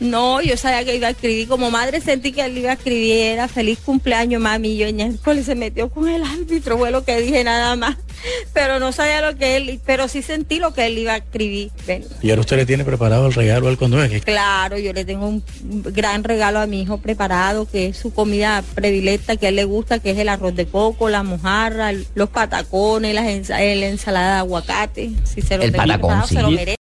No, yo sabía que iba a escribir. Como madre sentí que él iba a escribir. Feliz cumpleaños, mami. Yo en miércoles se metió con el árbitro. Fue lo que dije nada más. Pero no sabía lo que él, pero sí sentí lo que él iba a escribir. Ven. ¿Y ahora usted le tiene preparado el regalo al conductor? Claro, yo le tengo un gran regalo a mi hijo preparado, que es su comida predilecta, que a él le gusta, que es el arroz de coco, la mojarra, los patacones, la, ensalada de aguacate. Si se lo El tengo patacón, se lo merece.